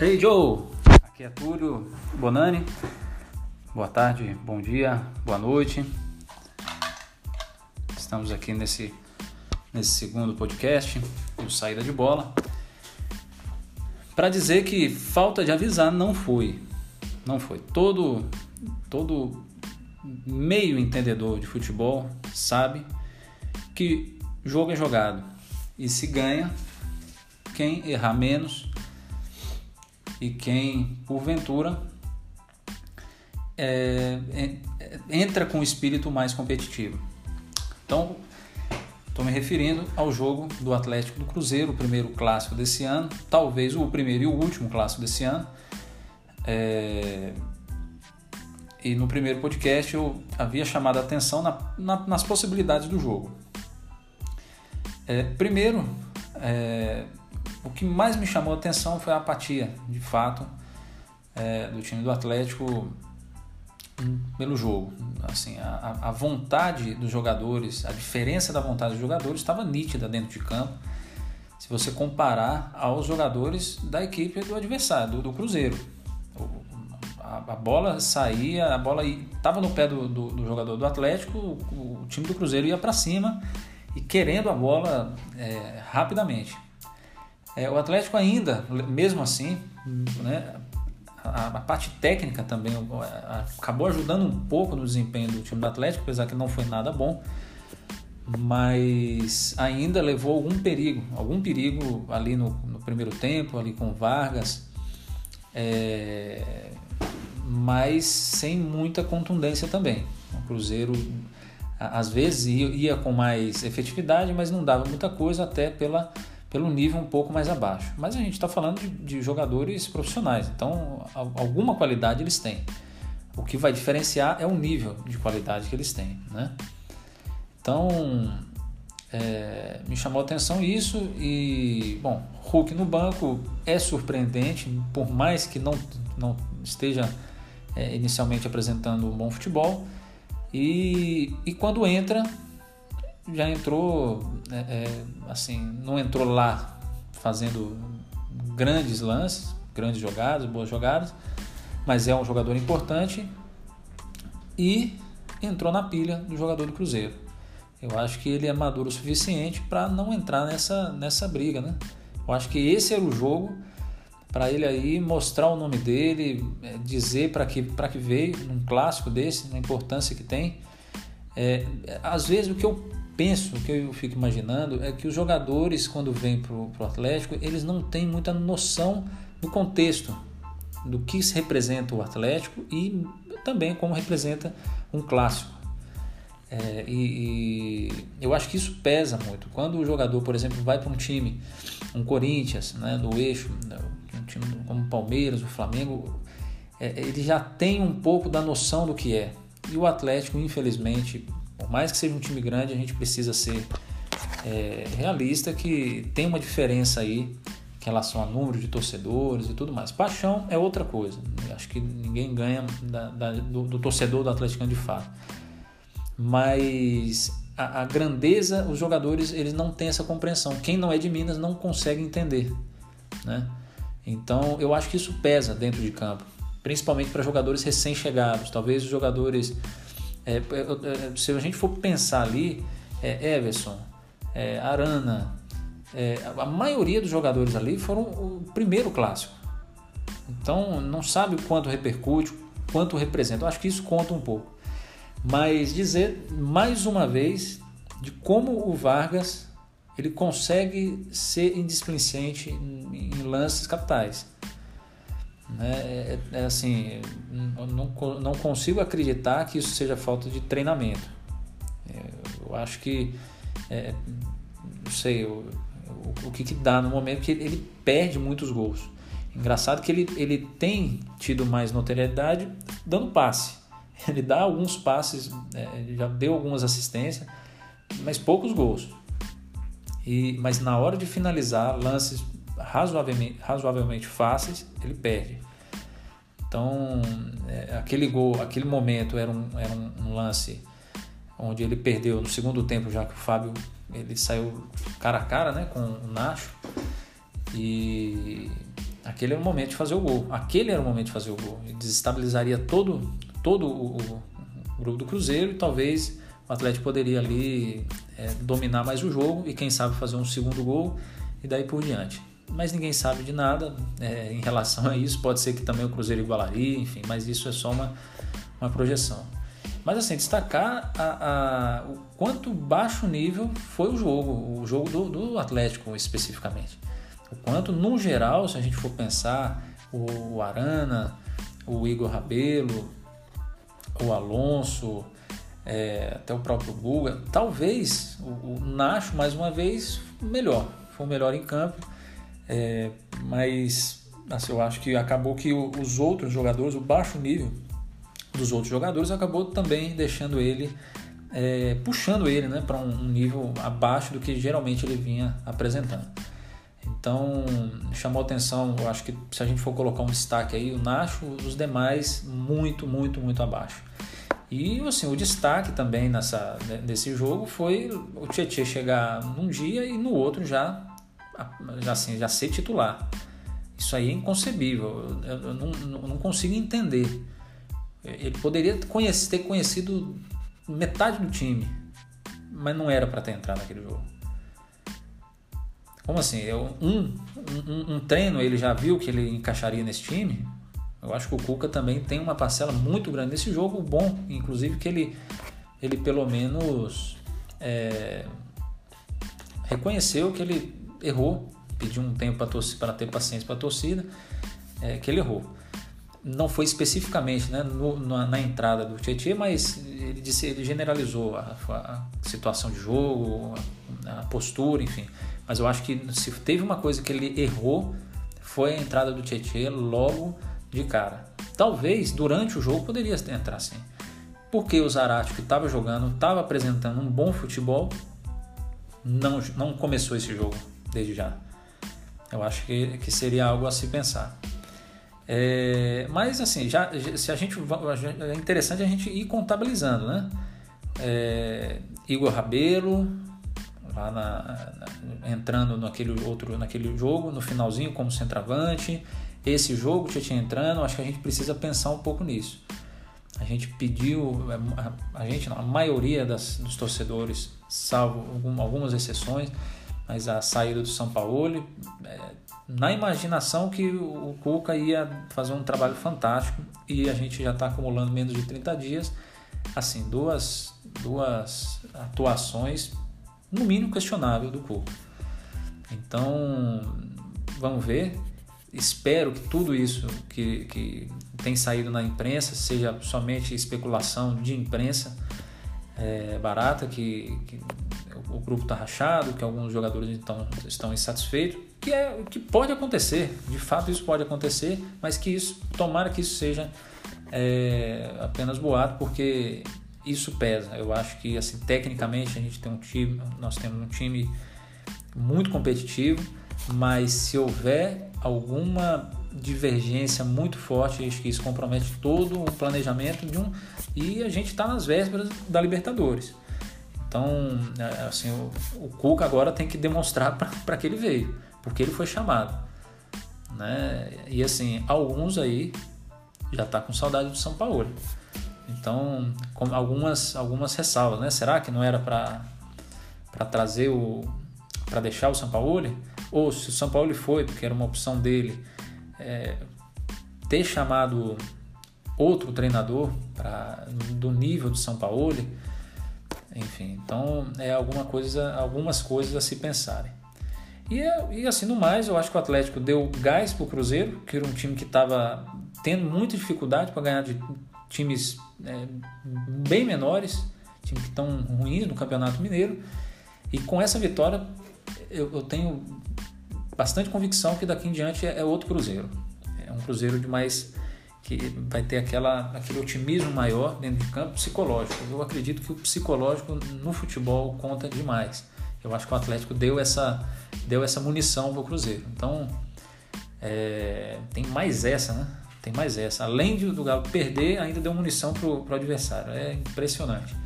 Ei Joe, aqui é Túlio Bonani. Boa tarde, bom dia, boa noite. Estamos aqui nesse, nesse segundo podcast do Saída de Bola para dizer que falta de avisar não foi. Não foi. Todo, todo meio entendedor de futebol sabe que jogo é jogado e se ganha quem errar menos e quem, porventura, é, é, entra com o espírito mais competitivo. Então, estou me referindo ao jogo do Atlético do Cruzeiro, o primeiro clássico desse ano, talvez o primeiro e o último clássico desse ano. É, e no primeiro podcast eu havia chamado a atenção na, na, nas possibilidades do jogo. É, primeiro, é, o que mais me chamou a atenção foi a apatia, de fato, é, do time do Atlético pelo jogo. Assim, a, a, vontade dos jogadores, a diferença da vontade dos jogadores estava nítida dentro de campo. Se você comparar aos jogadores da equipe do adversário, do, do Cruzeiro. A, a, bola saía, a bola estava no pé do, do, do, jogador do Atlético, o, o time do Cruzeiro ia para cima e querendo a bola é, rapidamente. É, o Atlético ainda, mesmo assim, né, a, a, parte técnica também acabou ajudando um pouco no desempenho do time do Atlético, apesar que não foi nada bom, mas ainda levou algum perigo, algum perigo ali no, no primeiro tempo, ali com Vargas, é, mas sem muita contundência também. O Cruzeiro às vezes ia com mais efetividade, mas não dava muita coisa até pela pelo nível um pouco mais abaixo. Mas a gente está falando de, de, jogadores profissionais, então alguma qualidade eles têm. O que vai diferenciar é o nível de qualidade que eles têm, né? Então é, me chamou a atenção isso e bom, Hulk no banco é surpreendente, por mais que não, não esteja é, inicialmente apresentando um bom futebol. E, e quando entra, já entrou, é, é, assim, não entrou lá fazendo grandes lances, grandes jogadas, boas jogadas, mas é um jogador importante e entrou na pilha do jogador do Cruzeiro. Eu acho que ele é maduro o suficiente para não entrar nessa, nessa briga, né? Eu acho que esse era o jogo para ele aí mostrar o nome dele, é, dizer para que, que veio num clássico desse, na importância que tem. É, às vezes o que eu penso, o que eu fico imaginando, é que os jogadores, quando vêm para o Atlético, eles não têm muita noção do contexto, do que se representa o Atlético e também como representa um clássico. É, e, e, eu acho que isso pesa muito. Quando o jogador, por exemplo, vai para um time, um Corinthians, né, no eixo, né, um time como o Palmeiras, o Flamengo, é, ele já tem um pouco da noção do que é. E o Atlético, infelizmente, por mais que seja um time grande, a gente precisa ser é, realista que tem uma diferença aí em relação a número de torcedores e tudo mais. Paixão é outra coisa. Acho que ninguém ganha da, da, do, do, torcedor do Atlético de fato. Mas a, a, grandeza, os jogadores eles não têm essa compreensão. Quem não é de Minas não consegue entender, né? Então eu acho que isso pesa dentro de campo, principalmente para jogadores recém-chegados. Talvez os jogadores é, se a gente for pensar ali, é Everson, é, Arana, é, a maioria dos jogadores ali foram o primeiro clássico. Então não sabe o quanto repercute, quanto representa. Eu acho que isso conta um pouco. Mas dizer mais uma vez de como o Vargas ele consegue ser indisplicente em lances capitais. Né? É, é assim, não, não consigo acreditar que isso seja falta de treinamento. É, eu acho que, é, não sei, o, o, o que, que dá no momento que ele, ele perde muitos gols. Engraçado que ele, ele tem tido mais notoriedade dando passe. Ele dá alguns passes, é, já deu algumas assistências, mas poucos gols. E, mas na hora de finalizar lances razoavelmente, razoavelmente fáceis, ele perde. Então, é, aquele gol, aquele momento era um, era um, lance onde ele perdeu no segundo tempo, já que o Fábio ele saiu cara a cara né, com o Nacho. E, aquele era o momento de fazer o gol. Aquele era o momento de fazer o gol. Ele desestabilizaria todo, todo o, o grupo do Cruzeiro e talvez o Atlético poderia ali é, dominar mais o jogo e quem sabe fazer um segundo gol e daí por diante. Mas ninguém sabe de nada é, em relação a isso. Pode ser que também o Cruzeiro igualaria, enfim, mas isso é só uma, uma projeção. Mas assim, destacar a, a, o quanto baixo nível foi o jogo, o jogo do, do, Atlético especificamente. O quanto, no geral, se a gente for pensar, o Arana, o Igor Rabelo, o Alonso, é, até o próprio Guga. Talvez o, o, Nacho, mais uma vez, melhor. Foi o melhor em campo. É, mas assim, eu acho que acabou que os outros jogadores, o baixo nível dos outros jogadores, acabou também deixando ele, é, puxando ele né, para um, nível abaixo do que geralmente ele vinha apresentando. Então, chamou atenção, eu acho que se a gente for colocar um destaque aí, o Nacho, os demais muito, muito, muito abaixo. E assim, o destaque também nessa, nesse jogo foi o Tietchan chegar num dia e no outro já, assim, já ser titular. Isso aí é inconcebível, eu, eu não, não, consigo entender. Ele poderia conhecer, ter conhecido metade do time, mas não era para ter entrado naquele jogo. Como assim? Eu, um, um, um treino ele já viu que ele encaixaria nesse time? Eu acho que o Cuca também tem uma parcela muito grande nesse jogo, bom, inclusive que ele, ele pelo menos é, reconheceu que ele errou, pediu um tempo para ter paciência para a torcida, é, que ele errou. Não foi especificamente né, no, na, na, entrada do Tietchan, mas ele, disse, ele generalizou a, a situação de jogo, a, a postura, enfim. Mas eu acho que se teve uma coisa que ele errou, foi a entrada do Tietchan logo de cara. Talvez durante o jogo poderia entrar sim. Porque o Zarate, que estava jogando, estava apresentando um bom futebol, não, não começou esse jogo desde já. Eu acho que, que seria algo a se pensar. É, mas assim, já, se a gente é interessante a gente ir contabilizando, né? É, Igor Rabelo lá na, na, entrando naquele outro naquele jogo no finalzinho como centroavante esse jogo tinha entrando, acho que a gente precisa pensar um pouco nisso. A gente pediu, a, a gente a maioria das, dos torcedores, salvo algum, algumas exceções, mas a saída do São Paulo, é, na imaginação que o Cuca ia fazer um trabalho fantástico e a gente já está acumulando menos de 30 dias, assim, duas, duas atuações no mínimo questionável do Cuca. Então, vamos ver espero que tudo isso que, que tem saído na imprensa seja somente especulação de imprensa é, barata, que, que o grupo está rachado, que alguns jogadores então, estão insatisfeitos, que, é, que pode acontecer, de fato isso pode acontecer, mas que isso, tomara que isso seja é, apenas boato, porque isso pesa. Eu acho que assim, tecnicamente a gente tem um time, nós temos um time muito competitivo, mas se houver alguma divergência muito forte, acho que isso compromete todo o planejamento de um e a gente está nas vésperas da Libertadores. Então, é, assim, o, o Cuca agora tem que demonstrar para que ele veio, porque ele foi chamado, né? E assim, alguns aí já tá com saudade do São Paulo. Então, algumas algumas ressalvas, né? Será que não era para para trazer o para deixar o São Paulo? ou se o São Paulo foi, porque era uma opção dele, é, ter chamado outro treinador do nível do São Paulo, enfim, então é alguma coisa, algumas coisas a se pensarem. E, e assim, no mais, eu acho que o Atlético deu gás para o Cruzeiro, que era um time que estava tendo muita dificuldade para ganhar de times é, bem menores, times que estão ruins no Campeonato Mineiro. E com essa vitória, eu, eu tenho bastante convicção que daqui em diante é, é outro Cruzeiro. É um Cruzeiro de mais que vai ter aquela, aquele otimismo maior dentro de campo psicológico. Eu acredito que o psicológico no futebol conta demais. Eu acho que o Atlético deu essa, deu essa munição para o Cruzeiro. Então, é, tem mais essa, né? Tem mais essa. Além de, do Galo perder, ainda deu munição para o adversário. É impressionante.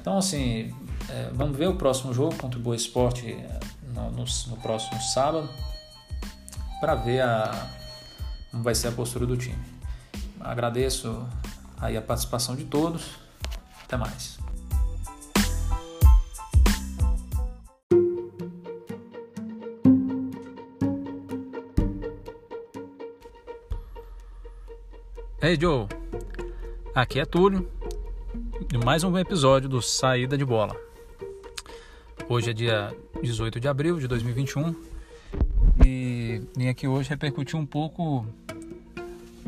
Então, assim, é, vamos ver o próximo jogo contra o Boa Esporte no, no, no próximo sábado. para ver a, como vai ser a postura do time. Agradeço aí a participação de todos. Até mais. Hey Joe, aqui é Túlio de mais um episódio do Saída de Bola. Hoje é dia 18 de abril de 2021 e vim aqui hoje repercutir um pouco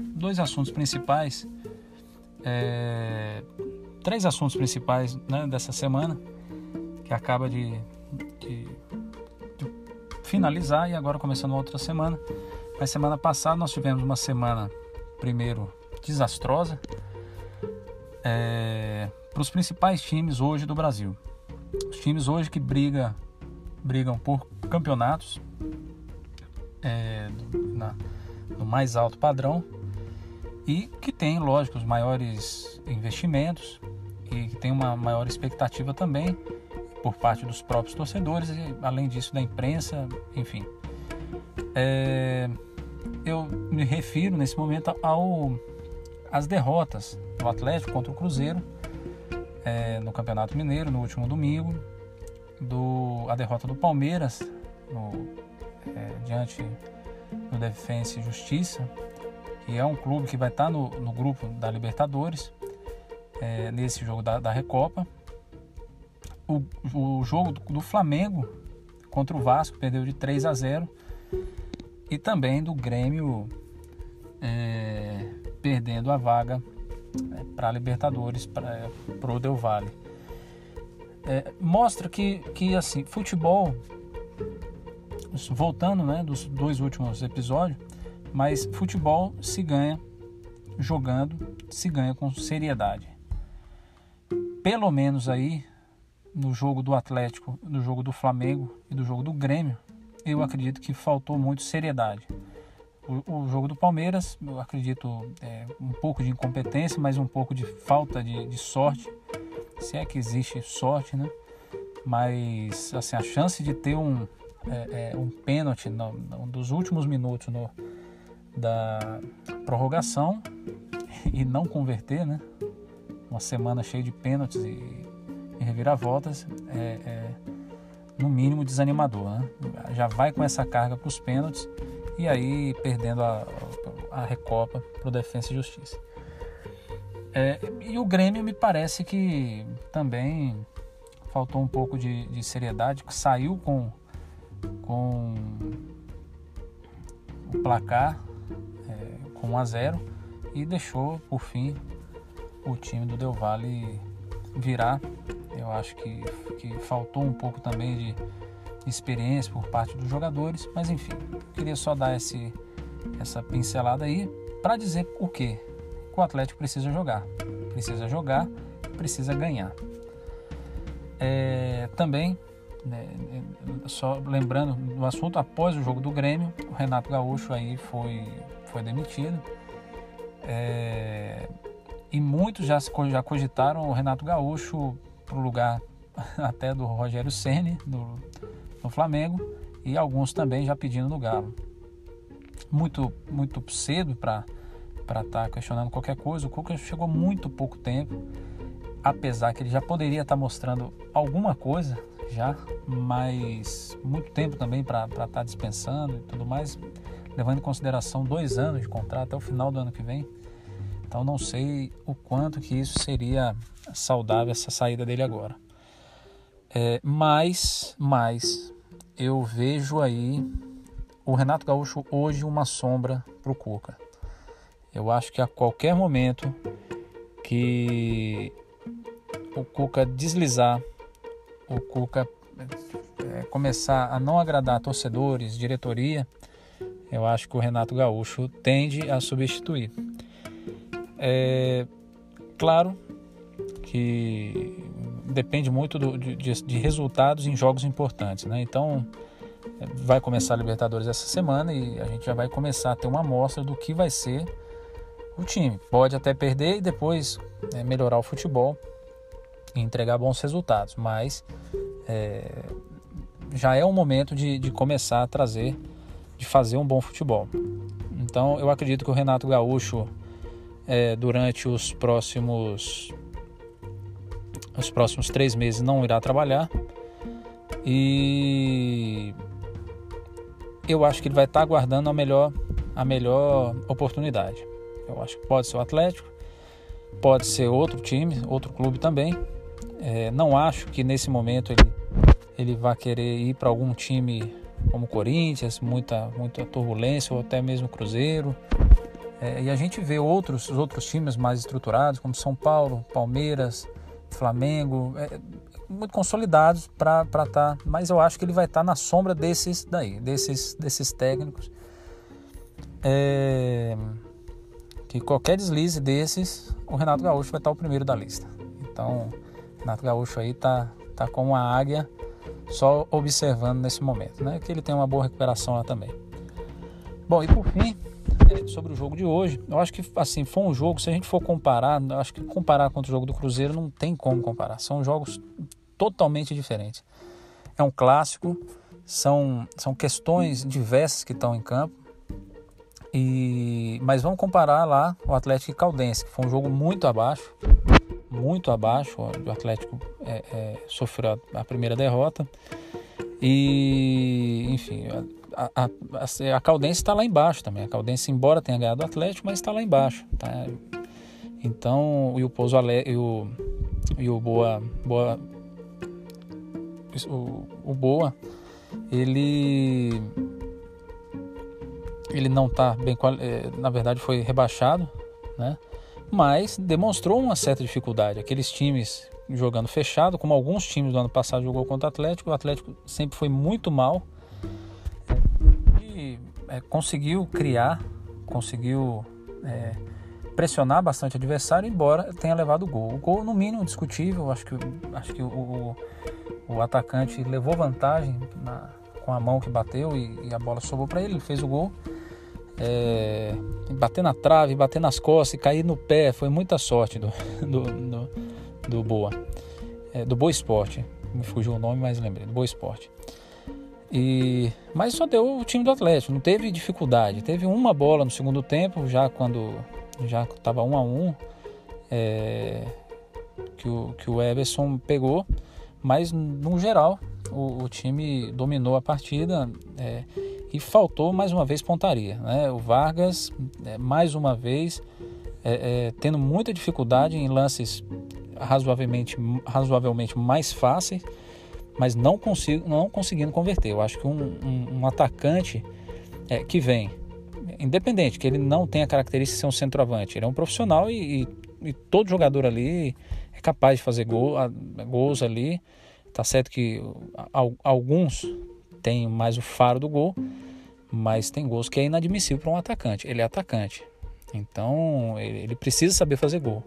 dois assuntos principais, é, três assuntos principais né, dessa semana que acaba de, de, de finalizar e agora começando outra semana. Na semana passada nós tivemos uma semana primeiro desastrosa é, para os principais times hoje do Brasil. Os times hoje que briga, brigam por campeonatos é, na, no mais alto padrão e que tem, lógico, os maiores investimentos e que tem uma maior expectativa também por parte dos próprios torcedores e além disso da imprensa, enfim. É, eu me refiro nesse momento ao as derrotas do Atlético contra o Cruzeiro é, no Campeonato Mineiro no último domingo, do, a derrota do Palmeiras no, é, diante do Defensa e Justiça, que é um clube que vai estar no, no grupo da Libertadores é, nesse jogo da, da Recopa. O, o jogo do, do Flamengo contra o Vasco perdeu de 3 a 0 e também do Grêmio é, perdendo a vaga é, para a Libertadores, para o Del Valle. É, mostra que, que assim, futebol, voltando né, dos dois últimos episódios, mas futebol se ganha jogando, se ganha com seriedade. Pelo menos aí no jogo do Atlético, no jogo do Flamengo e do jogo do Grêmio, eu acredito que faltou muito seriedade. O, o jogo do Palmeiras, eu acredito é, um pouco de incompetência, mas um pouco de falta de, de, sorte, se é que existe sorte, né? Mas assim, a chance de ter um, é, é, um pênalti no, no, dos últimos minutos no, da prorrogação e não converter, né? Uma semana cheia de pênaltis e, e reviravoltas é, é no mínimo desanimador. Né? Já vai com essa carga para os pênaltis e aí perdendo a, a Recopa para o Defensa e Justiça. É, e o Grêmio me parece que também faltou um pouco de, de seriedade, saiu com, com o placar com 1 a 0 e deixou por fim o time do Del Valle virar eu acho que, que faltou um pouco também de experiência por parte dos jogadores, mas enfim, queria só dar esse, essa pincelada aí para dizer o que o Atlético precisa jogar. Precisa jogar, precisa ganhar. É, também, né, só lembrando do assunto, após o jogo do Grêmio, o Renato Gaúcho aí foi, foi demitido. É, e muitos já, já cogitaram o Renato Gaúcho para o lugar até do Rogério Ceni no, no Flamengo e alguns também já pedindo no Galo. Muito muito cedo para estar tá questionando qualquer coisa. O Cuca chegou muito pouco tempo, apesar que ele já poderia estar tá mostrando alguma coisa já, mas muito tempo também para estar tá dispensando e tudo mais, levando em consideração dois anos de contrato até o final do ano que vem. Então não sei o quanto que isso seria saudável essa saída dele agora. É, mas, mas eu vejo aí o Renato Gaúcho hoje uma sombra para o Cuca. Eu acho que a qualquer momento que o Cuca deslizar, o Cuca é, começar a não agradar torcedores, diretoria, eu acho que o Renato Gaúcho tende a substituir. É, claro que depende muito do, de, de, resultados em jogos importantes, né? Então vai começar a Libertadores essa semana e a gente já vai começar a ter uma amostra do que vai ser o time. Pode até perder e depois é, melhorar o futebol e entregar bons resultados, mas é, já é o momento de, de começar a trazer de fazer um bom futebol. Então eu acredito que o Renato Gaúcho é, durante os próximos os próximos três meses não irá trabalhar e eu acho que ele vai estar aguardando a melhor a melhor oportunidade. Eu acho que pode ser o Atlético, pode ser outro time, outro clube também. É, não acho que nesse momento ele, ele vai querer ir para algum time como Corinthians, muita, muita turbulência, ou até mesmo Cruzeiro. É, e a gente vê outros, os outros times mais estruturados, como São Paulo, Palmeiras, Flamengo, é, muito consolidados para estar. Tá, mas eu acho que ele vai estar tá na sombra desses daí, desses, desses técnicos. É, que qualquer deslize desses, o Renato Gaúcho vai estar tá o primeiro da lista. Então, Renato Gaúcho aí tá, tá como uma águia só observando nesse momento, né? Que ele tem uma boa recuperação lá também. Bom, e por fim, é, sobre o jogo de hoje, eu acho que assim foi um jogo. Se a gente for comparar, acho que comparar contra o jogo do Cruzeiro não tem como comparar. São jogos totalmente diferentes. É um clássico, são são questões diversas que estão em campo. E mas vamos comparar lá o Atlético e Caldense, que foi um jogo muito abaixo, muito abaixo. O Atlético é, é, sofreu a, primeira derrota. E, enfim, a, a, a, a Caldense está lá embaixo também. A Caldense, embora tenha ganhado o Atlético, mas está lá embaixo. Tá? Então, e o Pouso e o, e o Boa, Boa o, o Boa, ele ele não está bem, é, na verdade foi rebaixado, né? Mas demonstrou uma certa dificuldade. Aqueles times jogando fechado, como alguns times do ano passado jogou contra o Atlético, o Atlético sempre foi muito mal e é, conseguiu criar, conseguiu é, pressionar bastante o adversário, embora tenha levado o gol. O gol, no mínimo, discutível. Acho que, acho que o, o, o atacante levou vantagem na, com a mão que bateu e, e a bola sobrou para ele, ele fez o gol é, bater na trave, bater nas costas e cair no pé. Foi muita sorte do, do, do, do Boa. É, do Boa Esporte. Me fugiu o nome, mas lembrei. Do Boa Esporte. E, mas só deu o time do Atlético, não teve dificuldade. Teve uma bola no segundo tempo, já quando já estava um a um, é, que, o, que o Everson pegou, mas no geral o, o time dominou a partida. É, e faltou mais uma vez pontaria. Né? O Vargas, é, mais uma vez, é, é, tendo muita dificuldade em lances razoavelmente, razoavelmente mais fáceis, mas não, consigo, não conseguindo converter. Eu acho que um, um, um atacante é, que vem, independente, que ele não tem a característica de ser um centroavante, ele é um profissional e, e, e todo jogador ali é capaz de fazer gol, gols ali. Tá certo que alguns tem mais o faro do gol, mas tem gols que é inadmissível para um atacante. Ele é atacante, então ele precisa saber fazer gol.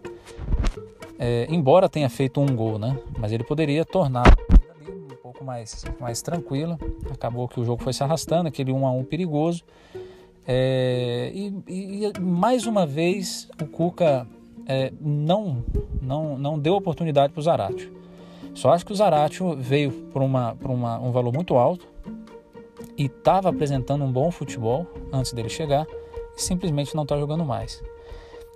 É, embora tenha feito um gol, né? Mas ele poderia tornar um pouco mais, mais tranquilo. Acabou que o jogo foi se arrastando, aquele 1 a 1 perigoso. É, e, e, mais uma vez o Cuca é, não, não, não deu oportunidade para o Zaratio. Só acho que o Zaratio veio por, uma, por uma, um valor muito alto e estava apresentando um bom futebol antes dele chegar e simplesmente não está jogando mais.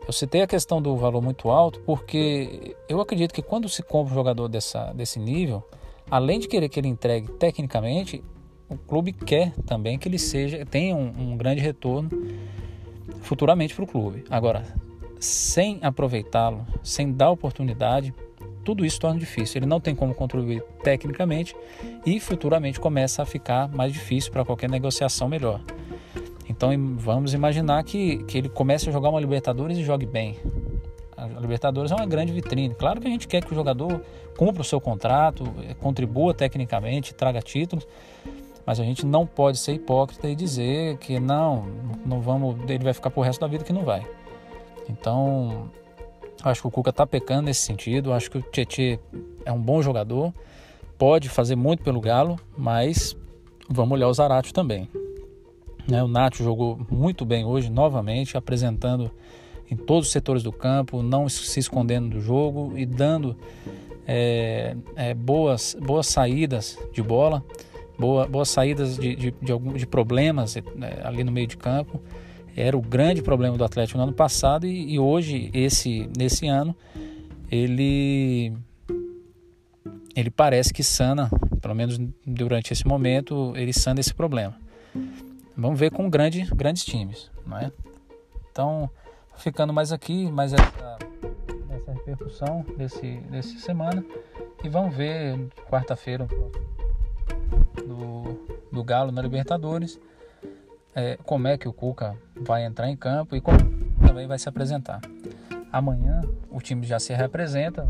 Eu citei a questão do valor muito alto porque eu acredito que quando se compra um jogador dessa, desse nível, além de querer que ele entregue tecnicamente, o clube quer também que ele seja tenha um, um grande retorno futuramente para o clube. Agora, sem aproveitá-lo, sem dar oportunidade, tudo isso torna difícil. Ele não tem como contribuir tecnicamente e futuramente começa a ficar mais difícil para qualquer negociação melhor. Então vamos imaginar que, que ele comece a jogar uma Libertadores e jogue bem. A Libertadores é uma grande vitrine. Claro que a gente quer que o jogador cumpra o seu contrato, eh, contribua tecnicamente, traga títulos, mas a gente não pode ser hipócrita e dizer que não, não vamos, ele vai ficar pro resto da vida que não vai. Então, Acho que o Cuca está pecando nesse sentido. Acho que o Tietchan é um bom jogador, pode fazer muito pelo Galo, mas vamos olhar o Zarate também. Né? O Nacho jogou muito bem hoje, novamente, apresentando em todos os setores do campo, não se escondendo do jogo e dando é, é, boas, boas saídas de bola. boa, boas saídas de, de, de, algum, de problemas né, ali no meio de campo. Era o grande problema do Atlético no ano passado e, e hoje, esse, nesse ano, ele, ele parece que sana, pelo menos durante esse momento, ele sana esse problema. Vamos ver com grande, grandes times, não é? Então, ficando mais aqui, mais essa, essa repercussão desse, desse semana e vamos ver quarta-feira do, do Galo na Libertadores é, como é que o Cuca vai entrar em campo e como também vai se apresentar. Amanhã o time já se representa